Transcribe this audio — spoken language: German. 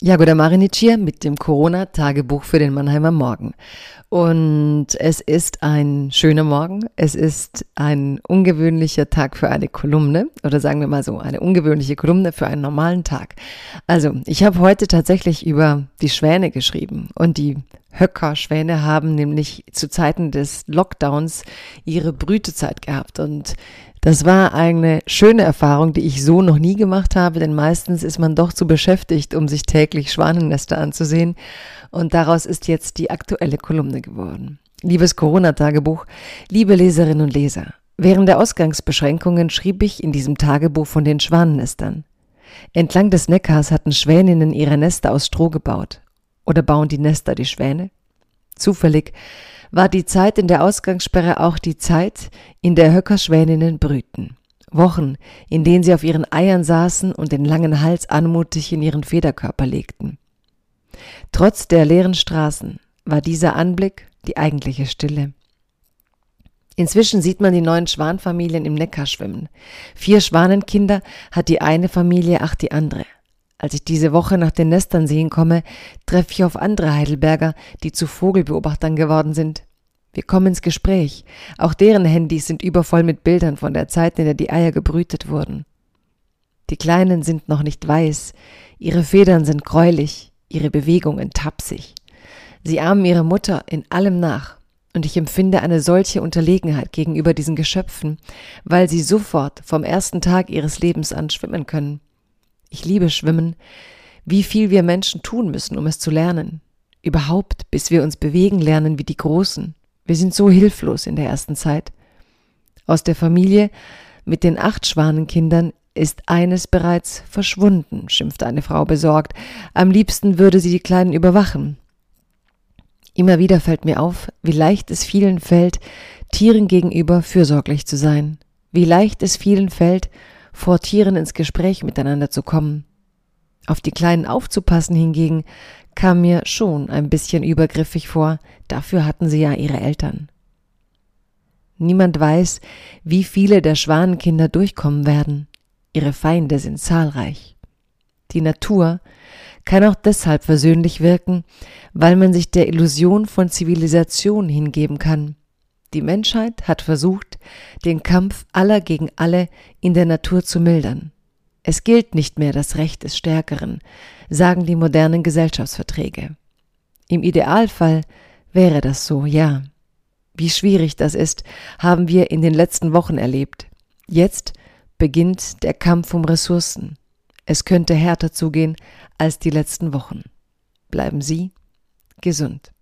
Jagoda Marinic hier mit dem Corona-Tagebuch für den Mannheimer Morgen. Und es ist ein schöner Morgen. Es ist ein ungewöhnlicher Tag für eine Kolumne oder sagen wir mal so, eine ungewöhnliche Kolumne für einen normalen Tag. Also, ich habe heute tatsächlich über die Schwäne geschrieben und die Höcker-Schwäne haben nämlich zu Zeiten des Lockdowns ihre Brütezeit gehabt und das war eine schöne Erfahrung, die ich so noch nie gemacht habe, denn meistens ist man doch zu beschäftigt, um sich täglich Schwanennester anzusehen. Und daraus ist jetzt die aktuelle Kolumne geworden. Liebes Corona-Tagebuch, liebe Leserinnen und Leser, während der Ausgangsbeschränkungen schrieb ich in diesem Tagebuch von den Schwanennestern. Entlang des Neckars hatten Schwäninnen ihre Nester aus Stroh gebaut. Oder bauen die Nester die Schwäne? Zufällig war die Zeit in der Ausgangssperre auch die Zeit, in der Höckerschwäninnen brüten. Wochen, in denen sie auf ihren Eiern saßen und den langen Hals anmutig in ihren Federkörper legten. Trotz der leeren Straßen war dieser Anblick die eigentliche Stille. Inzwischen sieht man die neuen Schwanfamilien im Neckar schwimmen. Vier Schwanenkinder hat die eine Familie, acht die andere. Als ich diese Woche nach den Nestern sehen komme, treffe ich auf andere Heidelberger, die zu Vogelbeobachtern geworden sind. Wir kommen ins Gespräch. Auch deren Handys sind übervoll mit Bildern von der Zeit, in der die Eier gebrütet wurden. Die Kleinen sind noch nicht weiß, ihre Federn sind gräulich, ihre Bewegungen tapsig. Sie ahmen ihre Mutter in allem nach, und ich empfinde eine solche Unterlegenheit gegenüber diesen Geschöpfen, weil sie sofort vom ersten Tag ihres Lebens an schwimmen können. Ich liebe Schwimmen, wie viel wir Menschen tun müssen, um es zu lernen. Überhaupt, bis wir uns bewegen lernen wie die Großen. Wir sind so hilflos in der ersten Zeit. Aus der Familie mit den acht Schwanenkindern ist eines bereits verschwunden, schimpfte eine Frau besorgt. Am liebsten würde sie die Kleinen überwachen. Immer wieder fällt mir auf, wie leicht es vielen fällt, Tieren gegenüber fürsorglich zu sein, wie leicht es vielen fällt, vor Tieren ins Gespräch miteinander zu kommen. Auf die Kleinen aufzupassen hingegen kam mir schon ein bisschen übergriffig vor, dafür hatten sie ja ihre Eltern. Niemand weiß, wie viele der Schwanenkinder durchkommen werden. Ihre Feinde sind zahlreich. Die Natur kann auch deshalb versöhnlich wirken, weil man sich der Illusion von Zivilisation hingeben kann. Die Menschheit hat versucht, den Kampf aller gegen alle in der Natur zu mildern. Es gilt nicht mehr das Recht des Stärkeren, sagen die modernen Gesellschaftsverträge. Im Idealfall wäre das so, ja. Wie schwierig das ist, haben wir in den letzten Wochen erlebt. Jetzt beginnt der Kampf um Ressourcen. Es könnte härter zugehen als die letzten Wochen. Bleiben Sie gesund.